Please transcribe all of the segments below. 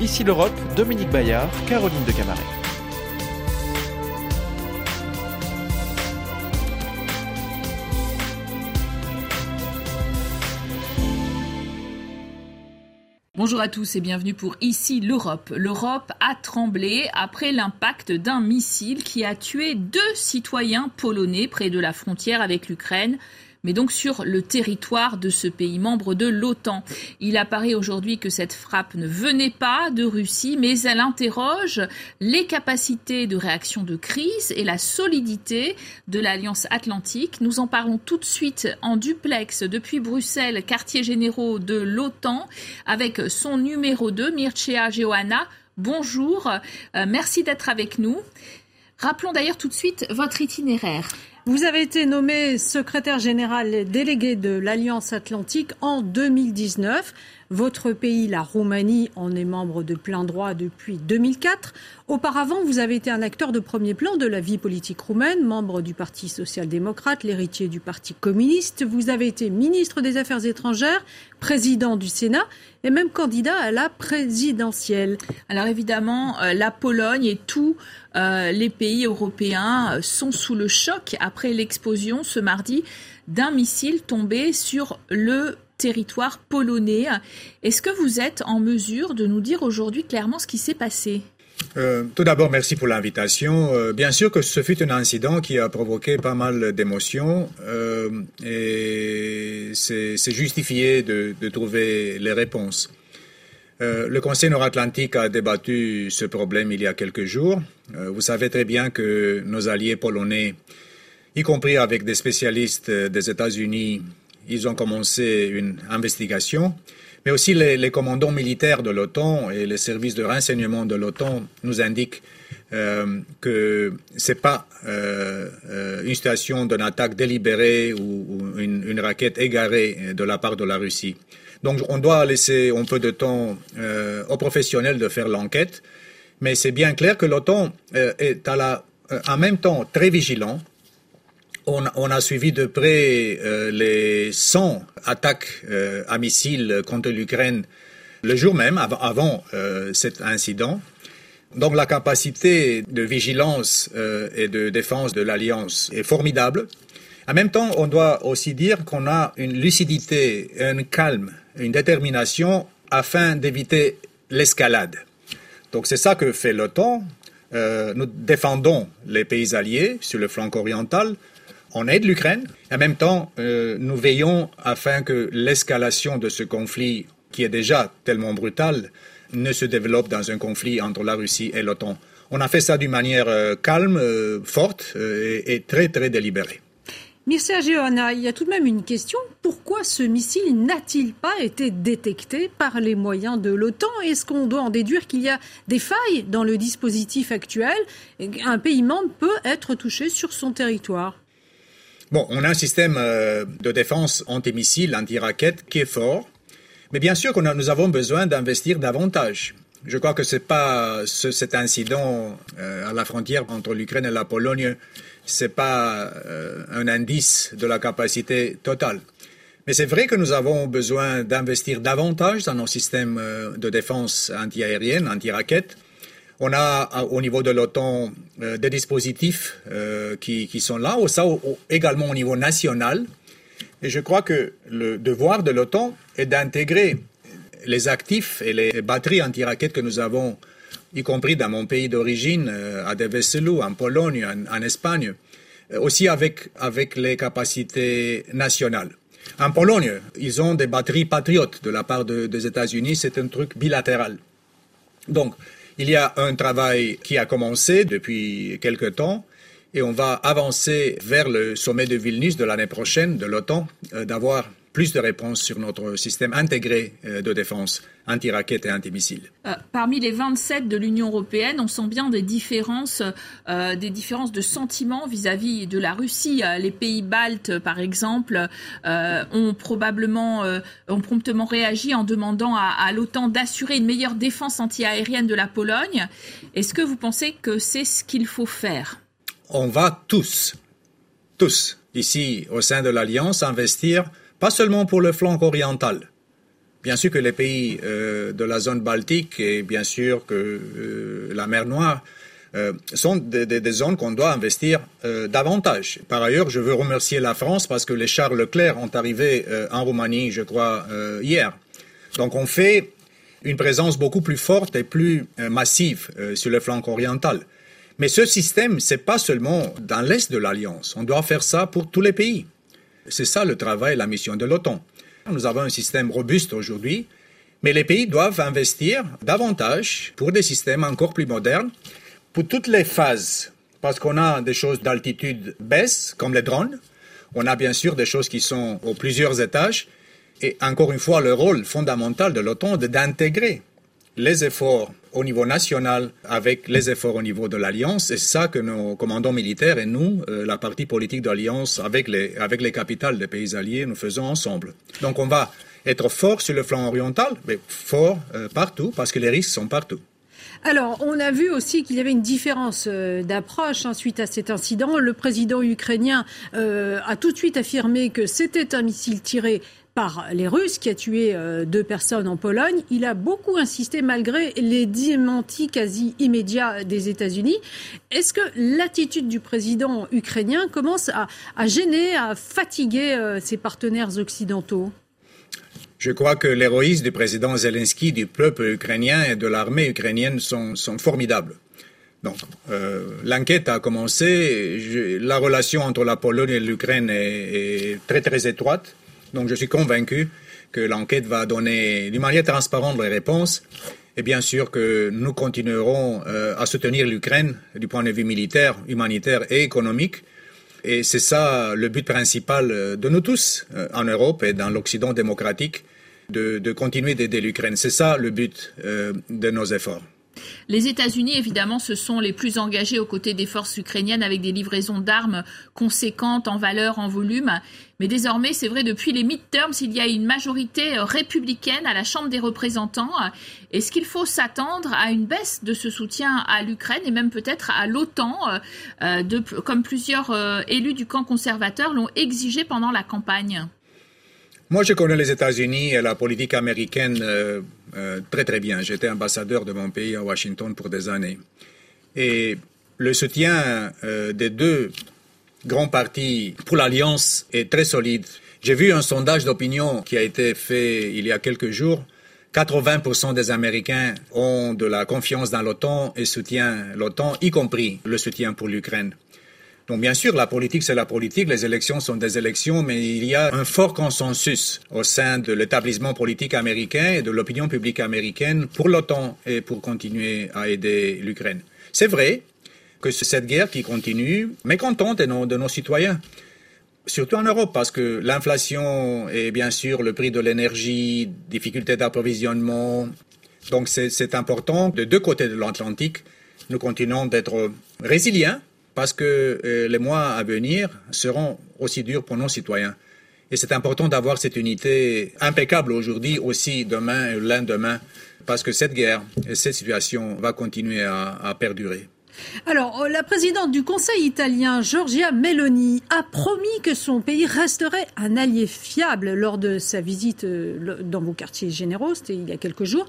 Ici l'Europe, Dominique Bayard, Caroline de Camaret. Bonjour à tous et bienvenue pour Ici l'Europe. L'Europe a tremblé après l'impact d'un missile qui a tué deux citoyens polonais près de la frontière avec l'Ukraine mais donc sur le territoire de ce pays membre de l'OTAN. Il apparaît aujourd'hui que cette frappe ne venait pas de Russie, mais elle interroge les capacités de réaction de crise et la solidité de l'Alliance atlantique. Nous en parlons tout de suite en duplex depuis Bruxelles, quartier généraux de l'OTAN, avec son numéro 2, Mircea Johanna. Bonjour, euh, merci d'être avec nous. Rappelons d'ailleurs tout de suite votre itinéraire. Vous avez été nommé secrétaire général délégué de l'Alliance Atlantique en 2019. Votre pays, la Roumanie, en est membre de plein droit depuis 2004. Auparavant, vous avez été un acteur de premier plan de la vie politique roumaine, membre du Parti social-démocrate, l'héritier du Parti communiste. Vous avez été ministre des Affaires étrangères, président du Sénat et même candidat à la présidentielle. Alors évidemment, euh, la Pologne et tous euh, les pays européens euh, sont sous le choc après l'explosion ce mardi d'un missile tombé sur le territoire polonais. Est-ce que vous êtes en mesure de nous dire aujourd'hui clairement ce qui s'est passé? Euh, tout d'abord, merci pour l'invitation. Euh, bien sûr que ce fut un incident qui a provoqué pas mal d'émotions euh, et c'est justifié de, de, trouver les réponses. le Conseil nord-atlantique a débattu ce problème il y a quelques jours. vous savez très bien que nos alliés polonais, y compris avec des spécialistes des États-Unis, ils ont commencé une investigation, mais aussi les, commandants militaires de l'OTAN et les services de renseignement de l'OTAN nous indiquent euh, que ce n'est pas euh, euh, une situation d'une attaque délibérée ou, une, raquette égarée de la part de la Russie. Donc on doit laisser un peu de temps aux professionnels de faire l'enquête, mais c'est bien clair que l'OTAN est en même temps très vigilant on, a suivi de près euh, les 100 attaques euh, à missiles contre l'Ukraine le jour même, avant, euh, cet incident. Donc la capacité de vigilance et de défense de l'Alliance est formidable. En même temps, on doit aussi dire qu'on a une lucidité, un calme, une détermination afin d'éviter l'escalade. Donc c'est ça que fait l'OTAN. nous défendons les pays alliés sur le flanc oriental, on aide l'Ukraine. En même temps, euh, nous veillons afin que l'escalation de ce conflit, qui est déjà tellement brutal, ne se développe dans un conflit entre la Russie et l'OTAN. On a fait ça d'une manière euh, calme, euh, forte et, très, très délibérée. Mircea Geoana, il y a tout de même une question. Pourquoi ce missile n'a-t-il pas été détecté par les moyens de l'OTAN? Est-ce qu'on doit en déduire qu'il y a des failles dans le dispositif actuel? Un pays membre peut être touché sur son territoire Bon, on a un système euh, de défense anti-missile, anti-raquette qui est fort, mais bien sûr que nous avons besoin d'investir davantage. Je crois que c'est pas cet incident euh, à la frontière entre l'Ukraine et la Pologne, c'est pas euh, un indice de la capacité totale. Mais c'est vrai que nous avons besoin d'investir davantage dans nos systèmes de défense anti-aérienne, anti-raquette. On a au niveau de l'OTAN euh, des dispositifs euh, qui, sont là, ça également au niveau national. Et je crois que le devoir de l'OTAN est d'intégrer les actifs et les batteries anti-raquettes que nous avons, y compris dans mon pays d'origine, euh, à Deveselu, en Pologne, en, Espagne, aussi avec, avec les capacités nationales. En Pologne, ils ont des batteries patriotes de la part des États-Unis, c'est un truc bilatéral. Donc, il y a un travail qui a commencé depuis quelque temps et on va avancer vers le sommet de Vilnius de l'année prochaine de l'OTAN, euh, d'avoir plus de réponses sur notre système intégré euh, de défense anti-raquettes et anti-missiles. Euh, parmi les 27 de l'Union européenne, on sent bien des différences, euh, des différences de sentiments vis-à-vis de la Russie. les pays baltes, par exemple, ont probablement, ont promptement réagi en demandant à, à l'OTAN d'assurer une meilleure défense anti-aérienne de la Pologne. Est-ce que vous pensez que c'est ce qu'il faut faire? On va tous, tous, ici au sein de l'Alliance, investir pas seulement pour le flanc oriental, Bien sûr que les pays de la zone baltique et bien sûr que la mer Noire sont des, zones qu'on doit investir davantage. Par ailleurs, je veux remercier la France parce que les chars Leclerc ont arrivé en Roumanie, je crois, hier. Donc on fait une présence beaucoup plus forte et plus massive sur le flanc oriental. Mais ce système, c'est pas seulement dans l'est de l'Alliance. On doit faire ça pour tous les pays. C'est ça le travail, la mission de l'OTAN. Nous avons un système robuste aujourd'hui, mais les pays doivent investir davantage pour des systèmes encore plus modernes, pour toutes les phases, parce qu'on a des choses d'altitude baisse, comme les drones. On a bien sûr des choses qui sont aux plusieurs étages. Et encore une fois, le rôle fondamental de l'OTAN est d'intégrer les efforts au niveau national avec les efforts au niveau de l'Alliance. C'est ça que nos commandants militaires et nous, euh, la partie politique de l'Alliance, avec les, avec les capitales des pays alliés, nous faisons ensemble. Donc on va être fort sur le flanc oriental, mais fort euh, partout, parce que les risques sont partout. Alors, on a vu aussi qu'il y avait une différence euh, d'approche hein, suite à cet incident. Le président ukrainien a tout de suite affirmé que c'était un missile tiré par les Russes, qui a tué euh, deux personnes en Pologne. Il a beaucoup insisté malgré les démentis quasi immédiats des États-Unis. Est-ce que l'attitude du président ukrainien commence à, gêner, à fatiguer euh, ses partenaires occidentaux? Je crois que l'héroïsme du président Zelensky, du peuple ukrainien et de l'armée ukrainienne sont, formidables. Donc, euh, l'enquête a commencé. la relation entre la Pologne et l'Ukraine est, très très étroite. Donc je suis convaincu que l'enquête va donner d'une manière transparente les réponses. Et bien sûr que nous continuerons euh, à soutenir l'Ukraine du point de vue militaire, humanitaire et économique. Et c'est ça le but principal euh, de nous tous euh, en Europe et dans l'Occident démocratique, de, de continuer d'aider l'Ukraine. C'est ça le but de nos efforts. Les États-Unis, évidemment, se sont les plus engagés aux côtés des forces ukrainiennes avec des livraisons d'armes conséquentes en valeur, en volume. Mais désormais, c'est vrai, depuis les midterms, il y a une majorité républicaine à la Chambre des représentants. Est-ce qu'il faut s'attendre à une baisse de ce soutien à l'Ukraine et même peut-être à l'OTAN, euh, comme plusieurs euh, élus du camp conservateur l'ont exigé pendant la campagne? Moi, je connais les États-Unis et la politique américaine euh, euh, très très bien. J'étais ambassadeur de mon pays à Washington pour des années. Et le soutien euh, des deux grands partis pour l'alliance est très solide. J'ai vu un sondage d'opinion qui a été fait il y a quelques jours. 80% des Américains ont de la confiance dans l'OTAN et soutiennent l'OTAN, y compris le soutien pour l'Ukraine. Donc bien sûr, la politique, c'est la politique, les élections sont des élections, mais il y a un fort consensus au sein de l'établissement politique américain et de l'opinion publique américaine pour l'OTAN et pour continuer à aider l'Ukraine. C'est vrai que cette guerre qui continue, mécontente de nos, de nos citoyens surtout en Europe, parce que l'inflation et bien sûr le prix de l'énergie, difficultés d'approvisionnement. Donc c'est important de deux côtés de l'Atlantique. Nous continuons d'être résilients parce que euh, les mois à venir seront aussi durs pour nos citoyens. Et c'est important d'avoir cette unité impeccable aujourd'hui, aussi demain et lendemain, parce que cette guerre et cette situation va continuer à, perdurer. Alors, euh, la présidente du Conseil italien, Giorgia Meloni, a promis que son pays resterait un allié fiable lors de sa visite euh, dans vos quartiers généraux, c'était il y a quelques jours.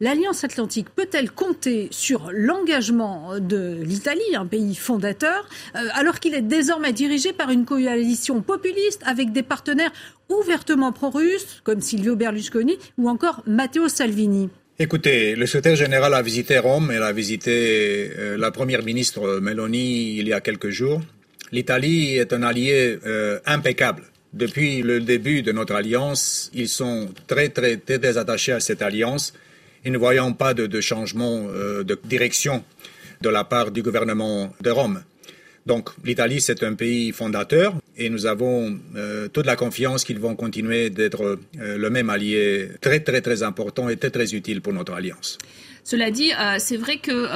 L'Alliance atlantique peut-elle compter sur l'engagement de l'Italie, un pays fondateur, euh, alors qu'il est désormais dirigé par une coalition populiste avec des partenaires ouvertement pro-russes, comme Silvio Berlusconi ou encore Matteo Salvini? Écoutez, le secrétaire général a visité Rome et a visité euh, la première ministre Meloni il y a quelques jours. L'Italie est un allié euh, impeccable. Depuis le début de notre alliance, ils sont très, très, très attachés à cette alliance et ne voyons pas de, changement euh, de direction de la part du gouvernement de Rome. Donc l'Italie, c'est un pays fondateur et nous avons euh, toute la confiance qu'ils vont continuer d'être euh, le même allié très très très important et très très utile pour notre alliance. Cela dit, c'est vrai que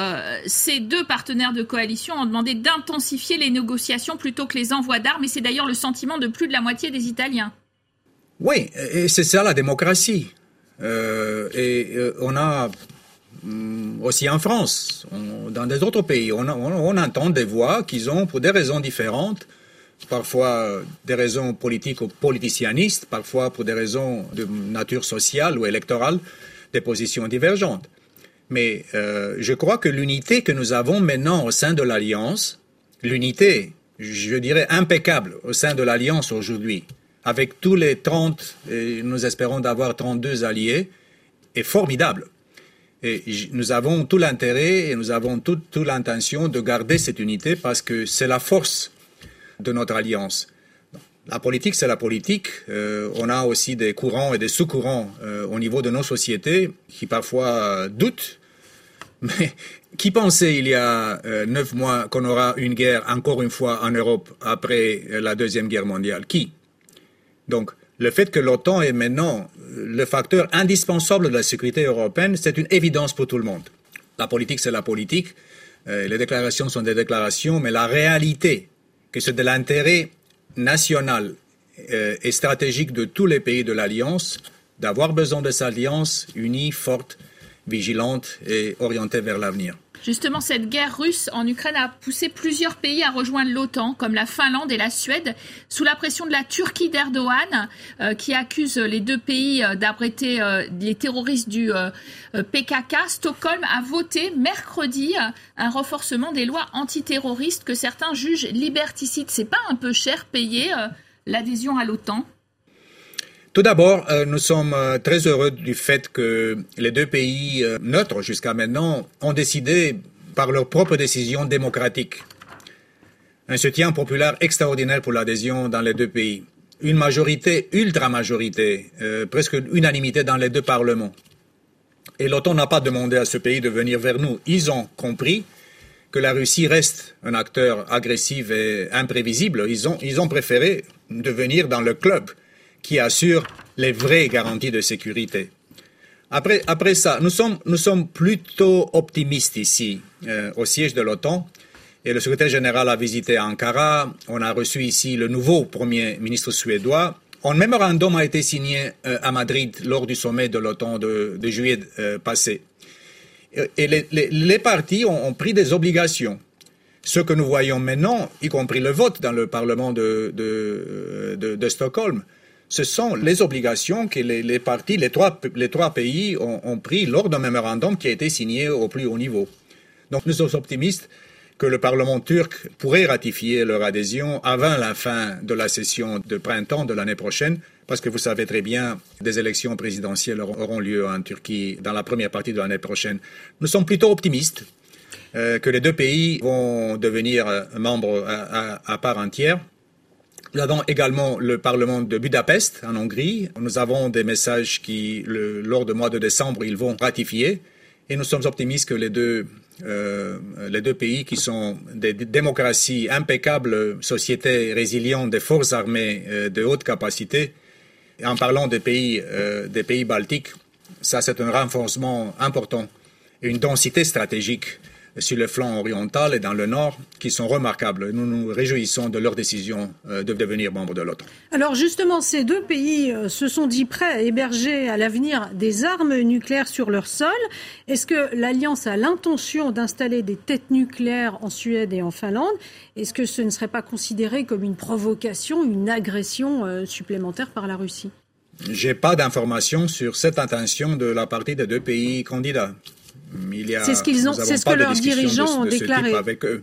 ces deux partenaires de coalition ont demandé d'intensifier les négociations plutôt que les envois d'armes et c'est d'ailleurs le sentiment de plus de la moitié des Italiens. Oui, et c'est ça la démocratie. Euh, et euh, on a mm, aussi en France, dans des autres pays, on, entend des voix qui ont, pour des raisons différentes, parfois des raisons politiques ou politicianistes, parfois pour des raisons de nature sociale ou électorale, des positions divergentes. Mais euh, je crois que l'unité que nous avons maintenant au sein de l'Alliance, l'unité, je dirais, impeccable au sein de l'Alliance aujourd'hui, avec tous les 30, et nous espérons d'avoir 32 alliés, est formidable. Et nous avons tout l'intérêt et nous avons toute, l'intention de garder cette unité parce que c'est la force de notre alliance. La politique, c'est la politique. Euh, on a aussi des courants et des sous-courants euh, au niveau de nos sociétés qui parfois doutent. Mais qui pensait il y a euh, neuf mois qu'on aura une guerre encore une fois en Europe après la Deuxième Guerre mondiale? Qui? Donc, le fait que l'OTAN est maintenant le facteur indispensable de la sécurité européenne, c'est une évidence pour tout le monde. La politique, c'est la politique. les déclarations sont des déclarations, mais la réalité, que c'est de l'intérêt national euh, et stratégique de tous les pays de l'Alliance d'avoir besoin de cette alliance unie, forte, vigilante et orientée vers l'avenir. Justement, cette guerre russe en Ukraine a poussé plusieurs pays à rejoindre l'OTAN, comme la Finlande et la Suède, sous la pression de la Turquie d'Erdogan, euh, qui accuse les deux pays euh, d'abriter les terroristes du PKK. Stockholm a voté mercredi un renforcement des lois antiterroristes que certains jugent liberticides. C'est pas un peu cher payé l'adhésion à l'OTAN? Tout d'abord, euh, nous sommes euh, très heureux du fait que les deux pays euh, neutres jusqu'à maintenant ont décidé par leur propre décision démocratique. Un soutien populaire extraordinaire pour l'adhésion dans les deux pays. Une majorité, ultra-majorité, presque unanimité dans les deux parlements. Et l'OTAN n'a pas demandé à ce pays de venir vers nous. Ils ont compris que la Russie reste un acteur agressif et imprévisible. Ils ont, ils ont préféré devenir dans le club qui assure les vraies garanties de sécurité. Après, après ça, nous sommes, nous sommes plutôt optimistes ici, euh, au siège de l'OTAN. Et le secrétaire général a visité Ankara. On a reçu ici le nouveau Premier ministre suédois. Un mémorandum a été signé euh, à Madrid lors du sommet de l'OTAN de, juillet euh, passé. Et les, les, partis ont, pris des obligations. Ce que nous voyons maintenant, y compris le vote dans le Parlement de, de Stockholm, ce sont les obligations que les, trois, pays ont, pris lors d'un mémorandum qui a été signé au plus haut niveau. Donc nous sommes optimistes que le Parlement turc pourrait ratifier leur adhésion avant la fin de la session de printemps de l'année prochaine, parce que vous savez très bien, des élections présidentielles auront lieu en Turquie dans la première partie de l'année prochaine. Nous sommes plutôt optimistes euh, que les deux pays vont devenir membres à part entière. Nous avons également le Parlement de Budapest en Hongrie. Nous avons des messages qui, lors du mois de décembre, ils vont ratifier. Et nous sommes optimistes que les deux, euh, pays qui sont des démocraties impeccables, sociétés résilientes, des forces armées euh, de haute capacité, en parlant des pays, euh, des pays baltiques, ça c'est un renforcement important, une densité stratégique sur le flanc oriental et dans le nord qui sont remarquables. Nous nous réjouissons de leur décision euh, de devenir membre de l'OTAN. Alors justement, ces deux pays euh, se sont dit prêts à héberger à l'avenir des armes nucléaires sur leur sol. Est-ce que l'Alliance a l'intention d'installer des têtes nucléaires en Suède et en Finlande? Est-ce que ce ne serait pas considéré comme une provocation, une agression euh, supplémentaire par la Russie? J'ai pas d'informations sur cette intention de la partie des deux pays candidats. C'est ce qu'ils ont, c'est ce que leurs dirigeants ont déclaré. Avec eux.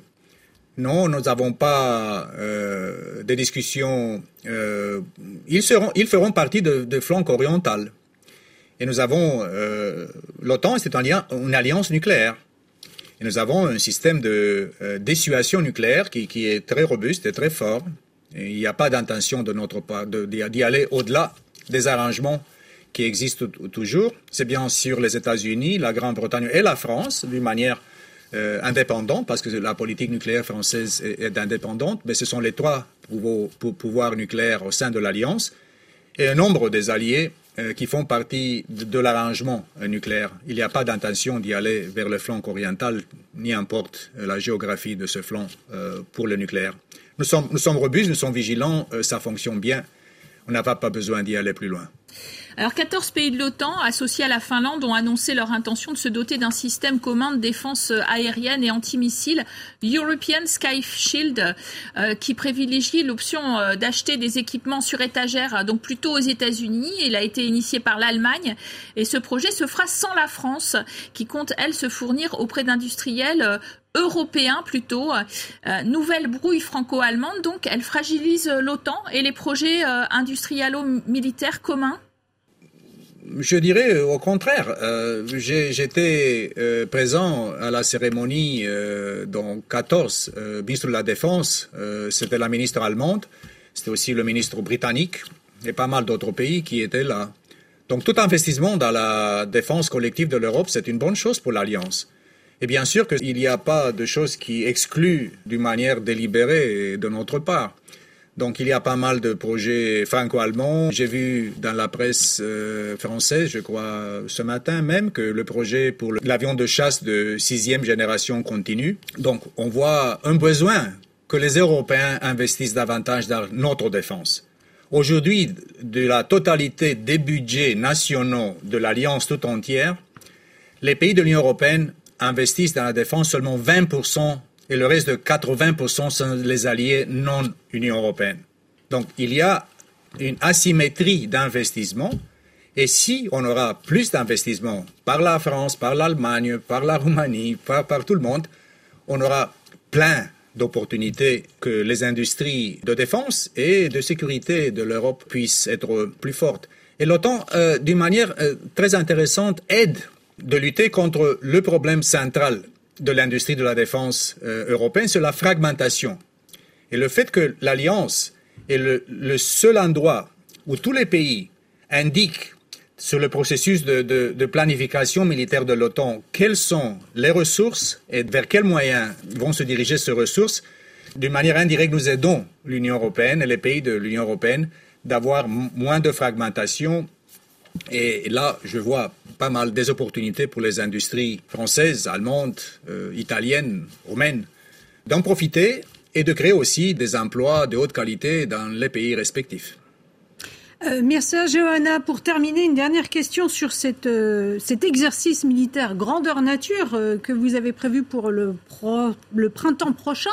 Non, nous n'avons pas euh, de discussions. Euh, ils, seront, ils feront partie de, de flanc oriental. Et nous avons euh, l'OTAN, c'est un une alliance nucléaire. Et nous avons un système de dissuasion nucléaire qui, qui, est très robuste et très fort. Et il n'y a pas d'intention de notre part d'y aller au-delà des arrangements qui existe toujours. C'est bien sûr les États-Unis, la Grande-Bretagne et la France, d'une manière euh, indépendante, parce que la politique nucléaire française est, indépendante, mais ce sont les trois pouvoirs nucléaires au sein de l'Alliance et un nombre des alliés euh, qui font partie de, l'arrangement euh, nucléaire. Il n'y a pas d'intention d'y aller vers le flanc oriental, ni importe la géographie de ce flanc pour le nucléaire. Nous sommes, nous sommes robustes, nous sommes vigilants, ça fonctionne bien. On n'a pas besoin d'y aller plus loin. Alors 14 pays de l'OTAN associés à la Finlande ont annoncé leur intention de se doter d'un système commun de défense aérienne et antimissile European Sky Shield euh, qui privilégie l'option euh, d'acheter des équipements sur étagère donc plutôt aux États-Unis. Il a été initié par l'Allemagne et ce projet se fera sans la France qui compte elle se fournir auprès d'industriels euh, européens plutôt. nouvelle brouille franco-allemande, donc elle fragilise l'OTAN et les projets industrialo-militaires communs je dirais euh, au contraire. Euh, J'étais euh, présent à la cérémonie euh, dans 14, euh, ministre de la Défense, c'était la ministre allemande, c'était aussi le ministre britannique et pas mal d'autres pays qui étaient là. Donc tout investissement dans la défense collective de l'Europe, c'est une bonne chose pour l'Alliance. Et bien sûr qu'il n'y a pas de choses qui excluent d'une manière délibérée de notre part. Donc il y a pas mal de projets franco-allemands. J'ai vu dans la presse euh, française, je crois ce matin même, que le projet pour l'avion de chasse de sixième génération continue. Donc on voit un besoin que les Européens investissent davantage dans notre défense. Aujourd'hui, de la totalité des budgets nationaux de l'Alliance tout entière, les pays de l'Union européenne investissent dans la défense seulement 20% et le reste de 80% sont les alliés non Union européenne. Donc il y a une asymétrie d'investissement. Et si on aura plus d'investissement par la France, par l'Allemagne, par la Roumanie, par, par tout le monde, on aura plein d'opportunités que les industries de défense et de sécurité de l'Europe puissent être plus fortes. Et l'OTAN, euh, d'une manière euh, très intéressante, aide de lutter contre le problème central de l'industrie de la défense euh, européenne, c'est la fragmentation. Et le fait que l'Alliance est le, seul endroit où tous les pays indiquent sur le processus de, de, de planification militaire de l'OTAN quelles sont les ressources et vers quels moyens vont se diriger ces ressources, d'une manière indirecte, nous aidons l'Union européenne et les pays de l'Union européenne d'avoir moins de fragmentation et là, je vois pas mal des opportunités pour les industries françaises, allemandes, euh, italiennes, roumaines, d'en profiter et de créer aussi des emplois de haute qualité dans les pays respectifs. Euh, merci Johanna. Pour terminer, une dernière question sur euh, cet exercice militaire grandeur nature euh, que vous avez prévu pour le, le printemps prochain.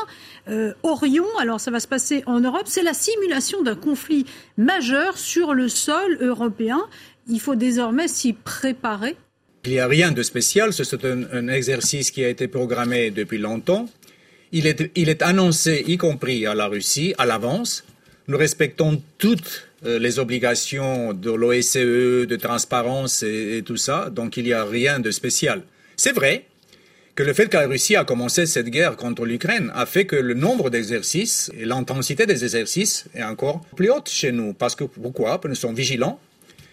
Orion, alors ça va se passer en Europe, c'est la simulation d'un conflit majeur sur le sol européen. Il faut désormais s'y préparer. Il n'y a rien de spécial, c'est un, exercice qui a été programmé depuis longtemps. Il est, il est annoncé, y compris à la Russie, à l'avance. Nous respectons toutes euh, les obligations de l'OSCE, de transparence et, et, tout ça, donc il n'y a rien de spécial. C'est vrai que le fait que la Russie a commencé cette guerre contre l'Ukraine a fait que le nombre d'exercices et l'intensité des exercices est encore plus haute chez nous. Parce que pourquoi? Parce que nous sommes vigilants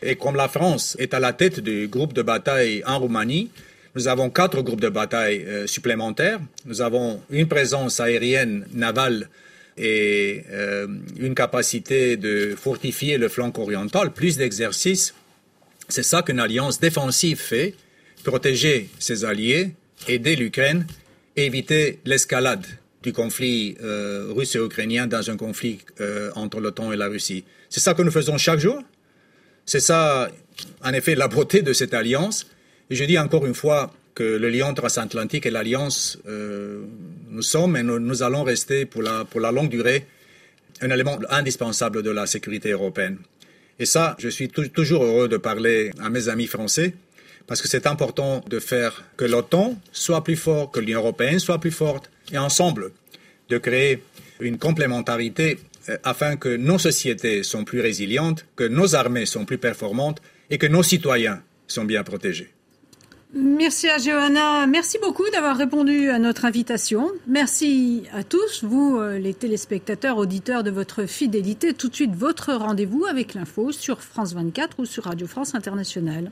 et comme la France est à la tête du groupe de bataille en Roumanie, nous avons quatre groupes de bataille euh, supplémentaires. Nous avons une présence aérienne, navale et euh, une capacité de fortifier le flanc oriental, plus d'exercices. C'est ça qu'une alliance défensive fait, protéger ses alliés, aider l'Ukraine, éviter l'escalade du conflit euh, russe et ukrainien dans un conflit entre l'OTAN et la Russie. C'est ça que nous faisons chaque jour. C'est ça, en effet, la beauté de cette alliance. Et je dis encore une fois que le lien transatlantique et l'alliance, euh, nous sommes et nous, allons rester pour la, pour la longue durée un élément indispensable de la sécurité européenne. Et ça, je suis toujours heureux de parler à mes amis français parce que c'est important de faire que l'OTAN soit plus fort, que l'Union européenne soit plus forte et ensemble de créer une complémentarité afin que nos sociétés sont plus résilientes, que nos armées sont plus performantes et que nos citoyens sont bien protégés. Merci à Johanna. Merci beaucoup d'avoir répondu à notre invitation. Merci à tous, vous, euh, les téléspectateurs, auditeurs, de votre fidélité. Tout de suite, votre rendez-vous avec l'info sur France 24 ou sur Radio France Internationale.